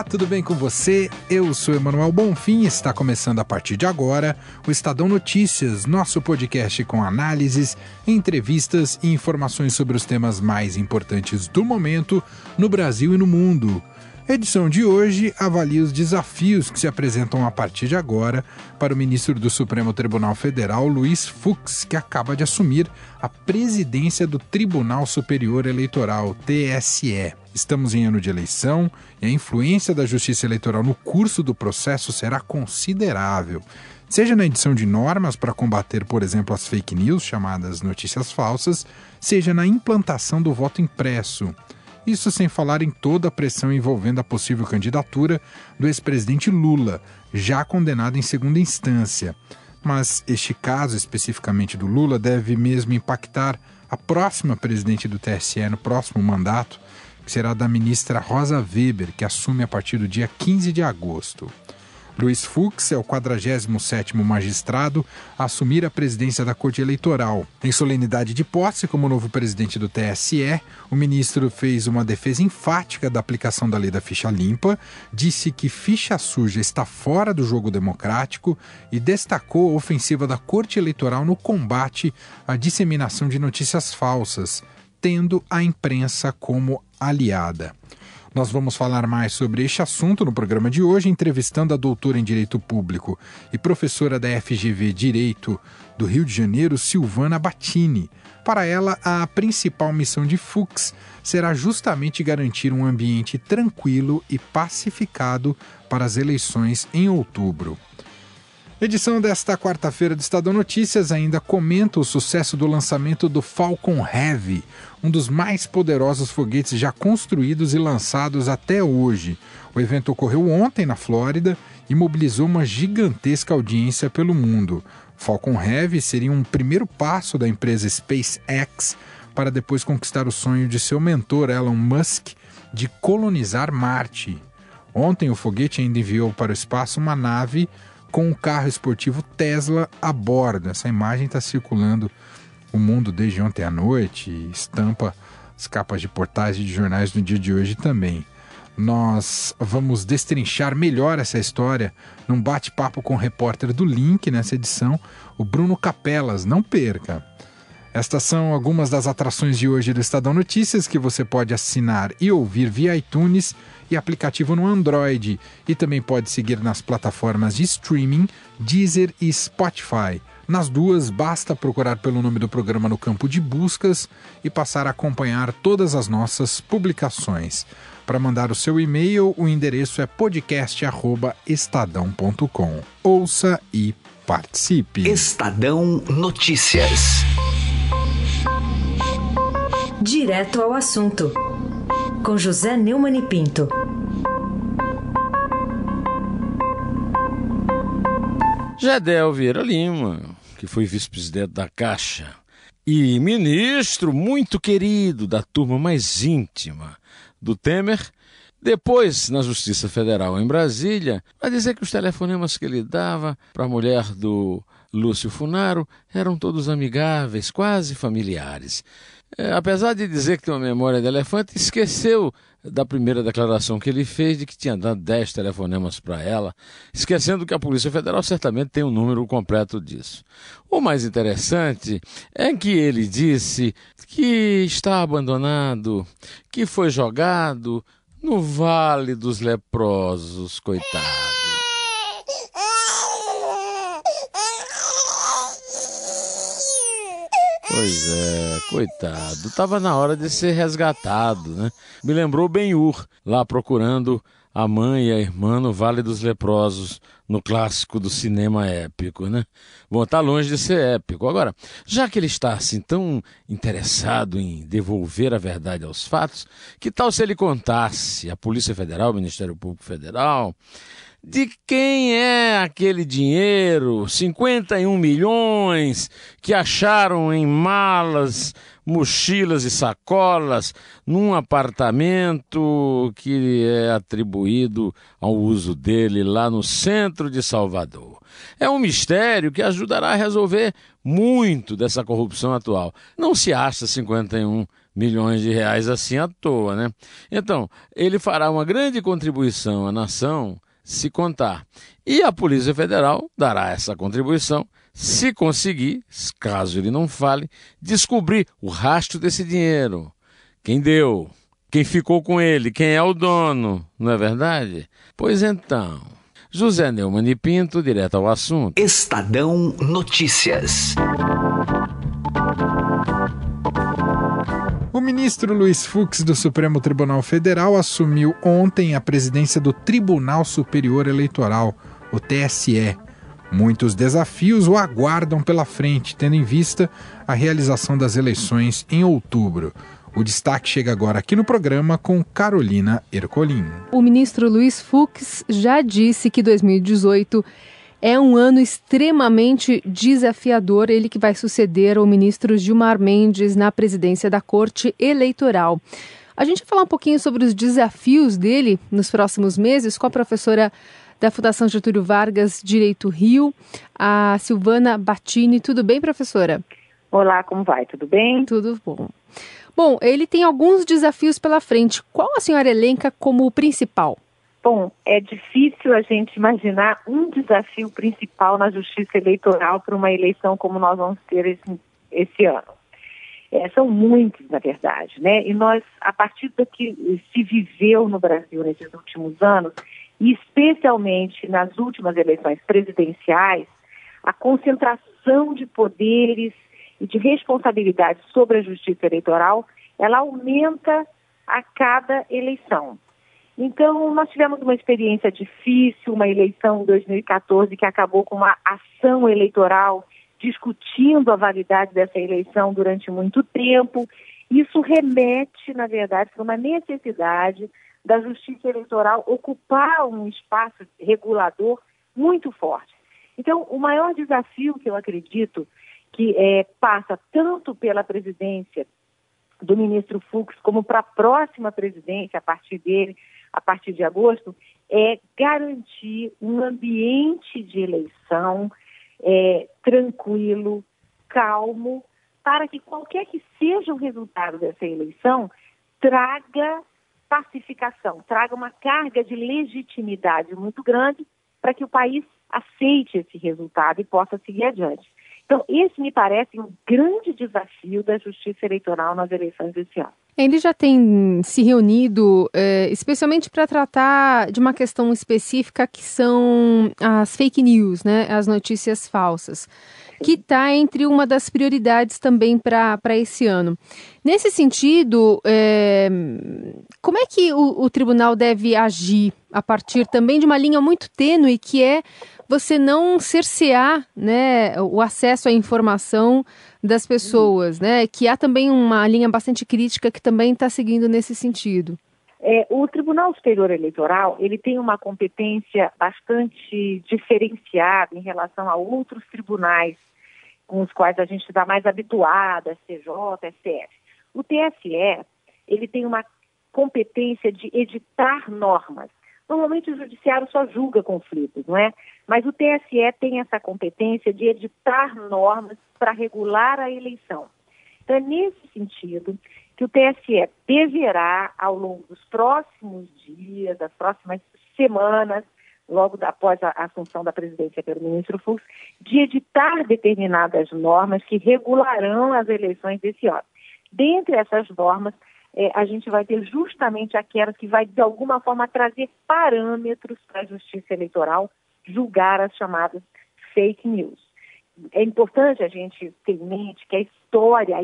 Olá, tudo bem com você? Eu sou Emanuel Bonfim e está começando a partir de agora o Estadão Notícias, nosso podcast com análises, entrevistas e informações sobre os temas mais importantes do momento no Brasil e no mundo. A edição de hoje avalia os desafios que se apresentam a partir de agora para o ministro do Supremo Tribunal Federal, Luiz Fux, que acaba de assumir a presidência do Tribunal Superior Eleitoral, TSE. Estamos em ano de eleição e a influência da Justiça Eleitoral no curso do processo será considerável. Seja na edição de normas para combater, por exemplo, as fake news, chamadas notícias falsas, seja na implantação do voto impresso. Isso sem falar em toda a pressão envolvendo a possível candidatura do ex-presidente Lula, já condenado em segunda instância. Mas este caso especificamente do Lula deve mesmo impactar a próxima presidente do TSE no próximo mandato, que será da ministra Rosa Weber, que assume a partir do dia 15 de agosto. Luiz Fux é o 47º magistrado a assumir a presidência da Corte Eleitoral. Em solenidade de posse como novo presidente do TSE, o ministro fez uma defesa enfática da aplicação da lei da ficha limpa, disse que ficha suja está fora do jogo democrático e destacou a ofensiva da Corte Eleitoral no combate à disseminação de notícias falsas, tendo a imprensa como aliada. Nós vamos falar mais sobre este assunto no programa de hoje, entrevistando a doutora em Direito Público e professora da FGV Direito do Rio de Janeiro, Silvana Battini. Para ela, a principal missão de Fux será justamente garantir um ambiente tranquilo e pacificado para as eleições em outubro. Edição desta quarta-feira do Estadão Notícias ainda comenta o sucesso do lançamento do Falcon Heavy, um dos mais poderosos foguetes já construídos e lançados até hoje. O evento ocorreu ontem na Flórida e mobilizou uma gigantesca audiência pelo mundo. Falcon Heavy seria um primeiro passo da empresa SpaceX para depois conquistar o sonho de seu mentor Elon Musk de colonizar Marte. Ontem o foguete ainda enviou para o espaço uma nave com um carro esportivo Tesla a bordo. Essa imagem está circulando o mundo desde ontem à noite estampa as capas de portais e de jornais no dia de hoje também. Nós vamos destrinchar melhor essa história num bate-papo com o repórter do Link nessa edição, o Bruno Capelas. Não perca! Estas são algumas das atrações de hoje do Estadão Notícias que você pode assinar e ouvir via iTunes e aplicativo no Android. E também pode seguir nas plataformas de streaming Deezer e Spotify. Nas duas, basta procurar pelo nome do programa no campo de buscas e passar a acompanhar todas as nossas publicações. Para mandar o seu e-mail, o endereço é podcast@estadão.com. Ouça e participe. Estadão Notícias. Direto ao assunto, com José Neumann e Pinto. Gedel Vieira Lima, que foi vice-presidente da Caixa e ministro muito querido da turma mais íntima do Temer, depois na Justiça Federal em Brasília, vai dizer que os telefonemas que ele dava para a mulher do Lúcio Funaro eram todos amigáveis, quase familiares. É, apesar de dizer que tem uma memória de elefante, esqueceu da primeira declaração que ele fez de que tinha dado 10 telefonemas para ela, esquecendo que a Polícia Federal certamente tem o um número completo disso. O mais interessante é que ele disse que está abandonado, que foi jogado no Vale dos Leprosos, coitado. Pois é, coitado. Tava na hora de ser resgatado, né? Me lembrou Ben-Hur, lá procurando a mãe e a irmã no Vale dos Leprosos, no clássico do cinema épico, né? Bom, tá longe de ser épico. Agora, já que ele está assim tão interessado em devolver a verdade aos fatos, que tal se ele contasse à Polícia Federal, ao Ministério Público Federal, de quem é aquele dinheiro, 51 milhões, que acharam em malas mochilas e sacolas num apartamento que é atribuído ao uso dele lá no centro de Salvador. É um mistério que ajudará a resolver muito dessa corrupção atual. Não se acha 51 milhões de reais assim à toa, né? Então, ele fará uma grande contribuição à nação se contar. E a Polícia Federal dará essa contribuição se conseguir, caso ele não fale, descobrir o rastro desse dinheiro. Quem deu? Quem ficou com ele? Quem é o dono? Não é verdade? Pois então. José Neumann e Pinto, direto ao assunto. Estadão Notícias. O ministro Luiz Fux do Supremo Tribunal Federal assumiu ontem a presidência do Tribunal Superior Eleitoral, o TSE. Muitos desafios o aguardam pela frente, tendo em vista a realização das eleições em outubro. O destaque chega agora aqui no programa com Carolina Ercolim. O ministro Luiz Fux já disse que 2018 é um ano extremamente desafiador, ele que vai suceder o ministro Gilmar Mendes na presidência da Corte Eleitoral. A gente vai falar um pouquinho sobre os desafios dele nos próximos meses com a professora da Fundação Getúlio Vargas Direito Rio, a Silvana Batini. Tudo bem, professora? Olá, como vai? Tudo bem? Tudo bom. Bom, ele tem alguns desafios pela frente. Qual a senhora elenca como o principal? Bom, é difícil a gente imaginar um desafio principal na justiça eleitoral para uma eleição como nós vamos ter esse, esse ano. É, são muitos, na verdade, né? E nós, a partir do que se viveu no Brasil nesses últimos anos, e especialmente nas últimas eleições presidenciais, a concentração de poderes e de responsabilidades sobre a justiça eleitoral, ela aumenta a cada eleição. Então, nós tivemos uma experiência difícil, uma eleição em 2014 que acabou com uma ação eleitoral discutindo a validade dessa eleição durante muito tempo. Isso remete, na verdade, para uma necessidade da justiça eleitoral ocupar um espaço regulador muito forte. Então, o maior desafio que eu acredito que é, passa tanto pela presidência do ministro Fux como para a próxima presidência, a partir dele, a partir de agosto, é garantir um ambiente de eleição é, tranquilo, calmo, para que qualquer que seja o resultado dessa eleição, traga pacificação, traga uma carga de legitimidade muito grande para que o país aceite esse resultado e possa seguir adiante. Então, esse me parece um grande desafio da justiça eleitoral nas eleições desse ano. Ele já tem se reunido é, especialmente para tratar de uma questão específica que são as fake news, né, as notícias falsas, que está entre uma das prioridades também para esse ano. Nesse sentido, é, como é que o, o tribunal deve agir a partir também de uma linha muito tênue que é você não cercear né, o acesso à informação das pessoas, né? Que há também uma linha bastante crítica que também está seguindo nesse sentido. É, o Tribunal Superior Eleitoral ele tem uma competência bastante diferenciada em relação a outros tribunais com os quais a gente está mais habituada, STJ, STF. O TSE ele tem uma competência de editar normas. Normalmente o judiciário só julga conflitos, não é? Mas o TSE tem essa competência de editar normas para regular a eleição. Então é nesse sentido que o TSE deverá, ao longo dos próximos dias, das próximas semanas, logo após a assunção da presidência pelo ministro Fux, de editar determinadas normas que regularão as eleições desse ano. Dentre essas normas, é, a gente vai ter justamente aquela que vai, de alguma forma, trazer parâmetros para a justiça eleitoral julgar as chamadas fake news. É importante a gente ter em mente que a história,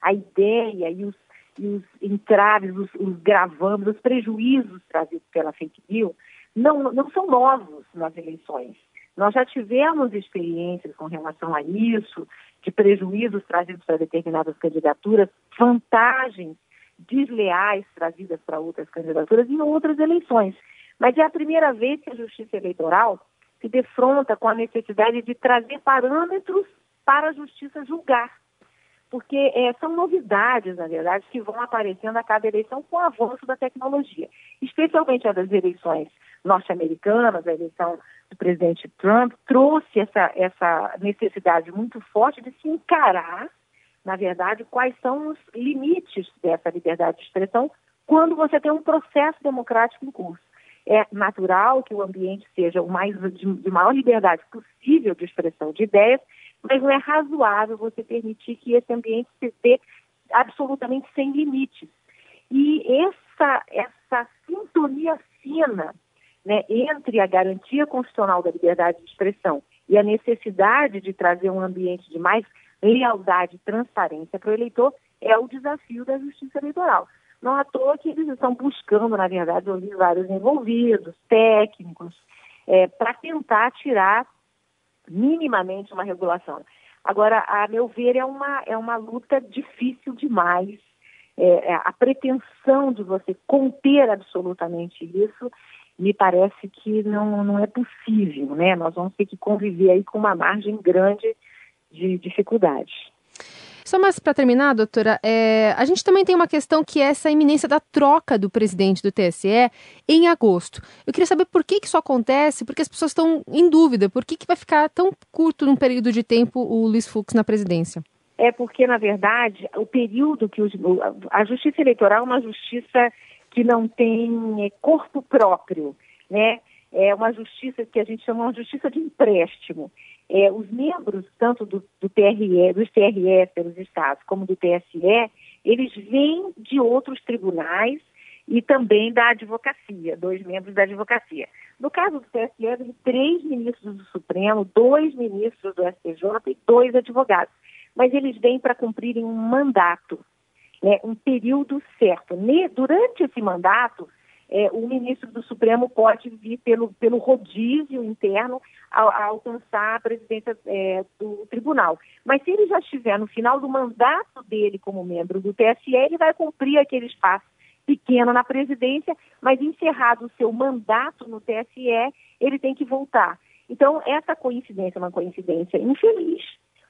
a, ideia e os, e os entraves, os, os gravames, os prejuízos trazidos pela fake news não, não são novos nas eleições. Nós já tivemos experiências com relação a isso, de prejuízos trazidos para determinadas candidaturas, vantagens desleais trazidas para outras candidaturas em outras eleições. Mas é a primeira vez que a Justiça Eleitoral se defronta com a necessidade de trazer parâmetros para a Justiça julgar. porque é, são novidades, na verdade, que vão aparecendo a cada eleição com o avanço da tecnologia, especialmente a das eleições norte-americanas, a eleição do presidente Trump, trouxe essa, essa necessidade muito forte de se encarar, na verdade, quais são os limites dessa liberdade de expressão quando você tem um processo democrático em curso. É natural que o ambiente seja o mais de, de maior liberdade possível de expressão de ideias, mas não é razoável você permitir que esse ambiente se dê absolutamente sem limites. E essa, essa sintonia fina né, entre a garantia constitucional da liberdade de expressão e a necessidade de trazer um ambiente de mais lealdade e transparência para o eleitor é o desafio da justiça eleitoral. Não à toa que eles estão buscando, na verdade, ouvir vários envolvidos, técnicos, é, para tentar tirar minimamente uma regulação. Agora, a meu ver, é uma, é uma luta difícil demais. É, é a pretensão de você conter absolutamente isso me parece que não, não é possível, né? Nós vamos ter que conviver aí com uma margem grande de dificuldade. Só mais para terminar, doutora, é, a gente também tem uma questão que é essa iminência da troca do presidente do TSE em agosto. Eu queria saber por que, que isso acontece, porque as pessoas estão em dúvida, por que, que vai ficar tão curto num período de tempo o Luiz Fux na presidência? É porque, na verdade, o período que os, a justiça eleitoral é uma justiça que não tem é, corpo próprio, né? É uma justiça que a gente chama de justiça de empréstimo é, os membros, tanto do, do TRE, dos TRE pelos estados, como do TSE, eles vêm de outros tribunais e também da advocacia, dois membros da advocacia. No caso do TSE, três ministros do Supremo, dois ministros do STJ e dois advogados. Mas eles vêm para cumprirem um mandato, né, um período certo. Durante esse mandato, é, o ministro do Supremo pode vir pelo, pelo rodízio interno a, a alcançar a presidência é, do tribunal. Mas se ele já estiver no final do mandato dele como membro do TSE, ele vai cumprir aquele espaço pequeno na presidência, mas encerrado o seu mandato no TSE, ele tem que voltar. Então, essa coincidência é uma coincidência infeliz,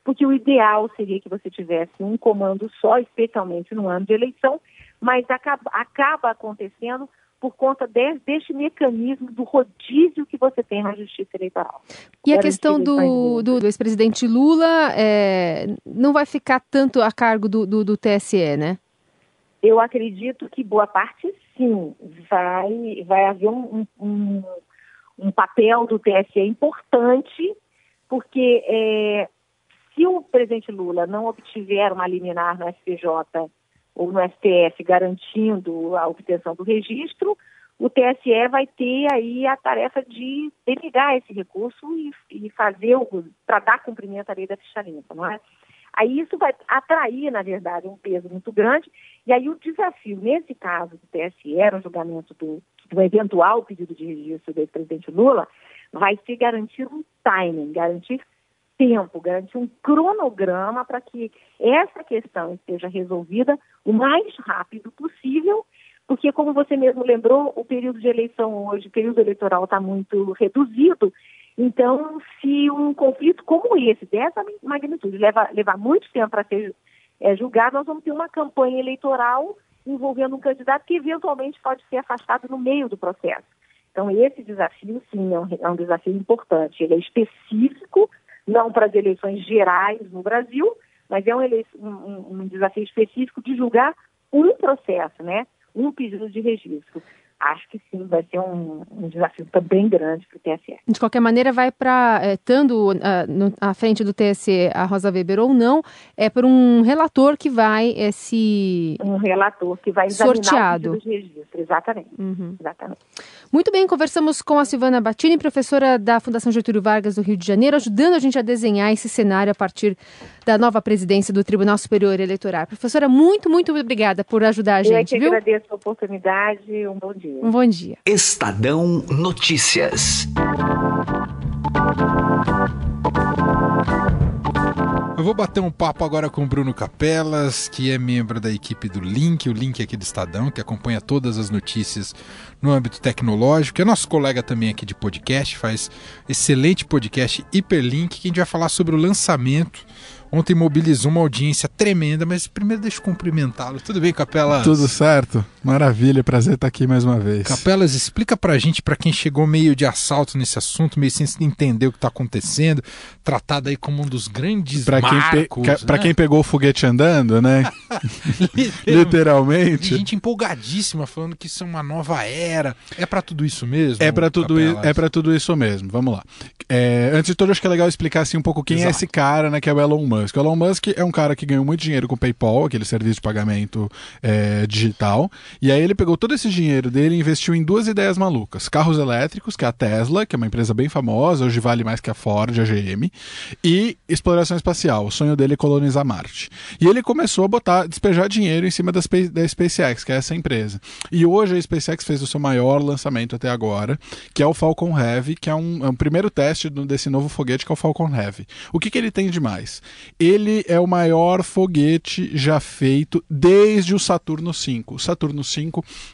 porque o ideal seria que você tivesse um comando só, especialmente no ano de eleição, mas acaba, acaba acontecendo por conta de, deste mecanismo do rodízio que você tem na justiça eleitoral. E a questão do, do, do ex-presidente Lula é, não vai ficar tanto a cargo do, do, do, TSE, né? Eu acredito que boa parte sim. Vai, vai haver um, um, um papel do TSE importante, porque é, se o presidente Lula não obtiver uma liminar no SPJ ou no STF garantindo a obtenção do registro, o TSE vai ter aí a tarefa de delegar esse recurso e, e fazer para dar cumprimento à lei da ficha limpa, não é? Aí isso vai atrair, na verdade, um peso muito grande, e aí o desafio, nesse caso do TSE, no julgamento do, do eventual pedido de registro do ex-presidente Lula, vai ser garantir um timing, garantir tempo, garantir um cronograma para que essa questão esteja resolvida o mais rápido possível, porque, como você mesmo lembrou, o período de eleição hoje, o período eleitoral está muito reduzido. Então, se um conflito como esse, dessa magnitude, leva, levar muito tempo para ser é, julgado, nós vamos ter uma campanha eleitoral envolvendo um candidato que eventualmente pode ser afastado no meio do processo. Então, esse desafio, sim, é um, é um desafio importante. Ele é específico não para as eleições gerais no Brasil, mas é um, um, um desafio específico de julgar um processo, né? Um pedido de registro acho que sim, vai ser um, um desafio também grande para o TSE. De qualquer maneira, vai para, é, estando no, à frente do TSE a Rosa Weber ou não, é por um relator que vai é, se... Um relator que vai examinar sorteado. de registro, exatamente. Uhum. exatamente. Muito bem, conversamos com a Silvana Battini, professora da Fundação Getúlio Vargas do Rio de Janeiro, ajudando a gente a desenhar esse cenário a partir da nova presidência do Tribunal Superior Eleitoral. Professora, muito, muito obrigada por ajudar a gente, Eu é que viu? agradeço a oportunidade, um bom dia. Um bom dia. Estadão Notícias. Eu vou bater um papo agora com o Bruno Capelas, que é membro da equipe do Link, o Link aqui do Estadão, que acompanha todas as notícias no âmbito tecnológico. É nosso colega também aqui de podcast, faz excelente podcast Hiperlink, que a gente vai falar sobre o lançamento ontem mobilizou uma audiência tremenda, mas primeiro deixa eu cumprimentá-lo. Tudo bem, Capelas? Tudo certo. Maravilha, prazer estar aqui mais uma vez. Capelas, explica pra gente, pra quem chegou meio de assalto nesse assunto, meio sem entender o que tá acontecendo, tratado aí como um dos grandes pra marcos, quem, pe né? pra quem pegou o foguete andando, né? Literalmente. E gente empolgadíssima falando que isso é uma nova era. É para tudo isso mesmo? É para tudo, isso, é para tudo isso mesmo. Vamos lá. É, antes de tudo, acho que é legal explicar assim, um pouco quem é Exato. é esse cara, né? Que é o Elon Musk. O Elon Musk é um cara que ganhou muito dinheiro com o PayPal, aquele serviço de pagamento é, digital. E aí ele pegou todo esse dinheiro dele e investiu em duas ideias malucas: carros elétricos, que é a Tesla, que é uma empresa bem famosa, hoje vale mais que a Ford, a GM, e exploração espacial. O sonho dele é colonizar Marte. E ele começou a botar, despejar dinheiro em cima da, da SpaceX, que é essa empresa. E hoje a SpaceX fez o seu maior lançamento até agora, que é o Falcon Heavy, que é um, é um primeiro teste desse novo foguete, que é o Falcon Heavy. O que, que ele tem de mais? Ele é o maior foguete já feito desde o Saturno V. O Saturno V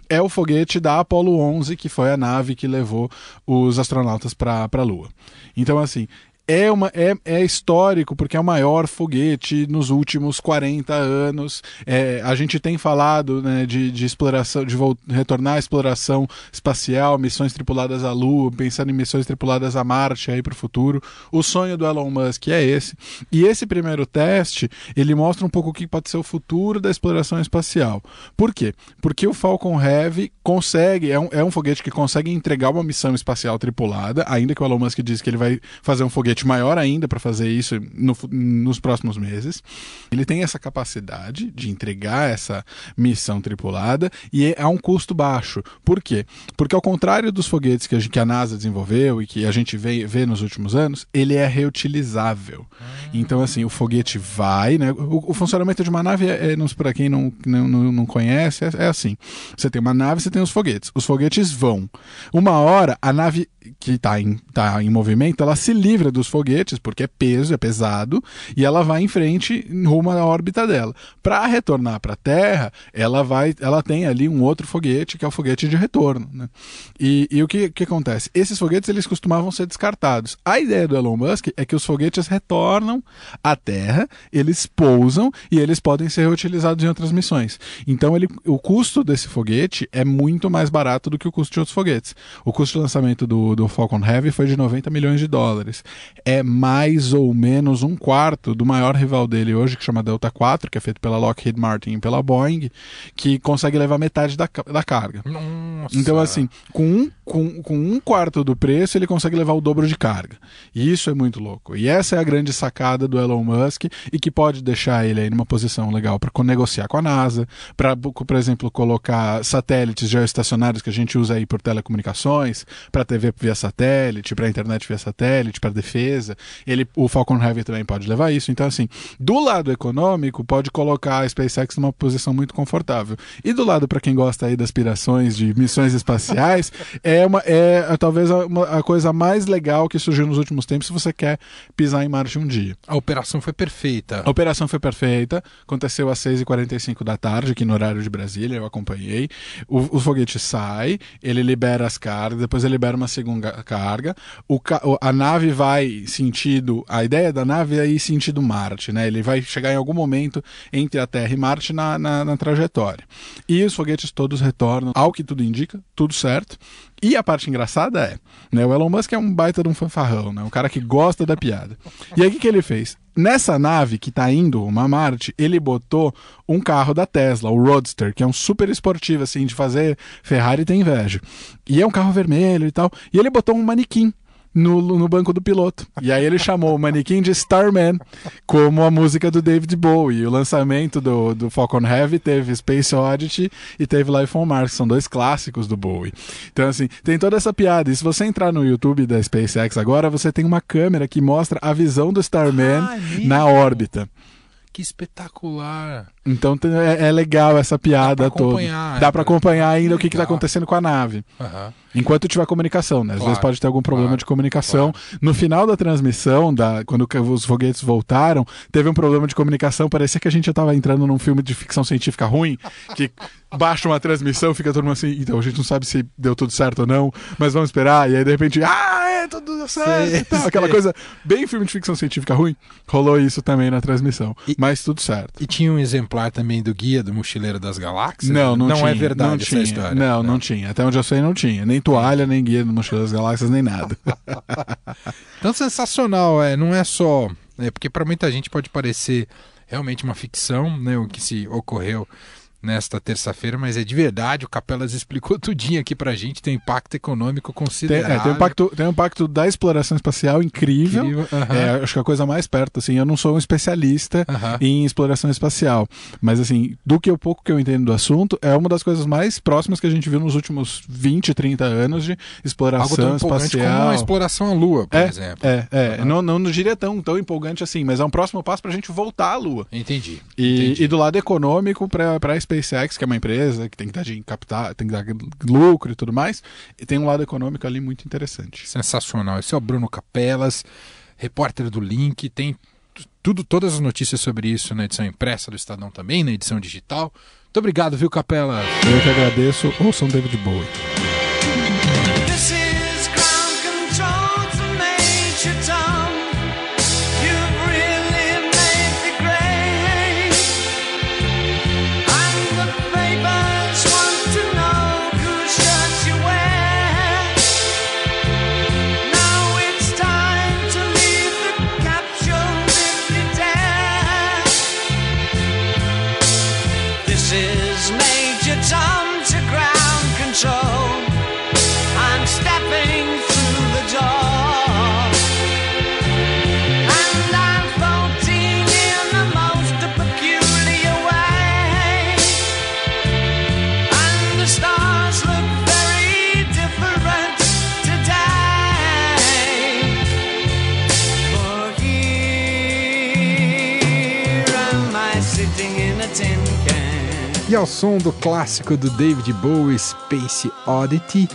é o foguete da Apollo 11, que foi a nave que levou os astronautas para a Lua. Então, assim, é, uma, é, é histórico porque é o maior foguete nos últimos 40 anos. É, a gente tem falado né, de, de exploração, de retornar à exploração espacial, missões tripuladas à Lua, pensando em missões tripuladas a Marte aí para o futuro. O sonho do Elon Musk é esse. E esse primeiro teste ele mostra um pouco o que pode ser o futuro da exploração espacial. Por quê? Porque o Falcon Heavy consegue, é um, é um foguete que consegue entregar uma missão espacial tripulada, ainda que o Elon Musk diz que ele vai fazer um foguete maior ainda para fazer isso no, nos próximos meses. Ele tem essa capacidade de entregar essa missão tripulada e é a um custo baixo. Por quê? Porque ao contrário dos foguetes que a, que a NASA desenvolveu e que a gente vê, vê nos últimos anos, ele é reutilizável. Então, assim, o foguete vai, né? O, o funcionamento de uma nave, é, é, para quem não, não, não conhece, é, é assim. Você tem uma nave, você tem os foguetes. Os foguetes vão. Uma hora, a nave que está em, tá em movimento, ela se livra dos foguetes, porque é peso, é pesado, e ela vai em frente rumo à órbita dela. Para retornar para a Terra, ela vai, ela tem ali um outro foguete, que é o foguete de retorno. Né? E, e o que, que acontece? Esses foguetes eles costumavam ser descartados. A ideia do Elon Musk é que os foguetes retornam à Terra, eles pousam e eles podem ser reutilizados em outras missões. Então ele, o custo desse foguete é muito mais barato do que o custo de outros foguetes. O custo de lançamento do, do Falcon Heavy foi de 90 milhões de dólares. É mais ou menos um quarto do maior rival dele hoje, que chama Delta 4, que é feito pela Lockheed Martin e pela Boeing, que consegue levar metade da, da carga. Nossa. Então, assim, com um, com, com um quarto do preço, ele consegue levar o dobro de carga. E isso é muito louco. E essa é a grande sacada do Elon Musk e que pode deixar ele aí numa posição legal para negociar com a NASA, para, por exemplo, colocar satélites geoestacionários que a gente usa aí por telecomunicações, para TV via satélite, para internet via satélite, para defesa. Ele, o Falcon Heavy também pode levar isso. Então, assim, do lado econômico, pode colocar a SpaceX numa posição muito confortável. E do lado, para quem gosta aí das aspirações de missões espaciais, é, uma, é, é talvez a, uma, a coisa mais legal que surgiu nos últimos tempos se você quer pisar em Marte um dia. A operação foi perfeita. A operação foi perfeita. Aconteceu às 6h45 da tarde, aqui no horário de Brasília, eu acompanhei. O, o foguete sai, ele libera as cargas, depois ele libera uma segunda carga. O, a nave vai sentido. A ideia da nave é ir sentido Marte, né? Ele vai chegar em algum momento entre a Terra e Marte na, na, na trajetória. E os foguetes todos retornam, ao que tudo indica, tudo certo. E a parte engraçada é, né, o Elon Musk é um baita de um fanfarrão, né, um cara que gosta da piada. E aí o que, que ele fez? Nessa nave que está indo uma Marte, ele botou um carro da Tesla, o Roadster, que é um super esportivo, assim, de fazer Ferrari tem inveja. E é um carro vermelho e tal. E ele botou um manequim no, no banco do piloto. E aí ele chamou o manequim de Starman, como a música do David Bowie. E o lançamento do, do Falcon Heavy teve Space Oddity e teve Life on Mars, que são dois clássicos do Bowie. Então, assim, tem toda essa piada. E se você entrar no YouTube da SpaceX agora, você tem uma câmera que mostra a visão do Starman ah, é na órbita. Que espetacular! Então é, é legal essa piada toda. Dá para acompanhar ainda o que está acontecendo com a nave. Uhum. Enquanto tiver comunicação, né? Às claro, vezes pode ter algum problema claro, de comunicação. Claro. No final da transmissão, da, quando os foguetes voltaram, teve um problema de comunicação. Parecia que a gente já estava entrando num filme de ficção científica ruim, que baixa uma transmissão, fica todo mundo assim, então a gente não sabe se deu tudo certo ou não, mas vamos esperar. E aí, de repente, ah, é, tudo deu certo. Sei, Aquela coisa bem filme de ficção científica ruim. Rolou isso também na transmissão. E, mas tudo certo. E tinha um exemplar também do Guia do Mochileiro das Galáxias? Não, não, não tinha. é verdade não essa tinha. história. Não, não, não tinha. Até onde eu sei, não tinha. Nem toalha, nem Guia do Mochileiro das Galáxias, nem nada. então, sensacional. É, não é só. É, porque para muita gente pode parecer realmente uma ficção, né, o que se ocorreu nesta terça-feira, mas é de verdade, o Capelas explicou tudinho aqui pra gente, tem impacto econômico considerável. Tem, é, tem, um impacto, tem um impacto da exploração espacial incrível, incrível é, acho que a coisa mais perto, assim, eu não sou um especialista em exploração espacial, mas assim, do que o pouco que eu entendo do assunto, é uma das coisas mais próximas que a gente viu nos últimos 20, 30 anos de exploração espacial. Como a exploração à Lua, por é, exemplo. É, é, não, não, não diria tão, tão empolgante assim, mas é um próximo passo pra gente voltar à Lua. Entendi. E, entendi. e do lado econômico, pra, pra SpaceX, que é uma empresa que tem que dar de captar, tem que dar lucro e tudo mais, e tem um lado econômico ali muito interessante. Sensacional. Esse é o Bruno Capelas, repórter do Link, tem tudo, todas as notícias sobre isso na edição impressa do Estadão também, na edição digital. Muito obrigado, viu, Capela? Eu que agradeço. Ouçam David Bowie. Ao som do clássico do David Bowie, Space Oddity,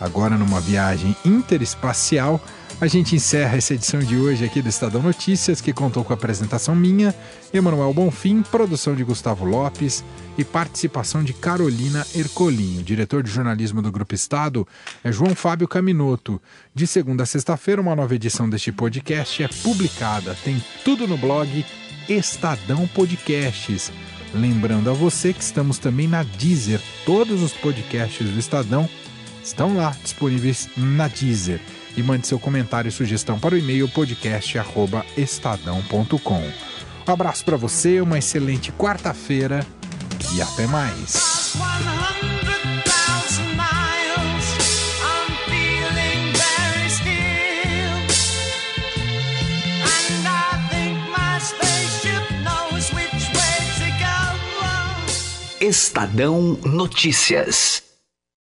agora numa viagem interespacial, a gente encerra essa edição de hoje aqui do Estadão Notícias, que contou com a apresentação minha, Emanuel Bonfim, produção de Gustavo Lopes e participação de Carolina Ercolim. O diretor de jornalismo do Grupo Estado é João Fábio Caminoto. De segunda a sexta-feira, uma nova edição deste podcast é publicada. Tem tudo no blog Estadão Podcasts. Lembrando a você que estamos também na Deezer. Todos os podcasts do Estadão estão lá disponíveis na Deezer. E mande seu comentário e sugestão para o e-mail podcast@estadão.com. Um abraço para você, uma excelente quarta-feira e até mais. Estadão Notícias.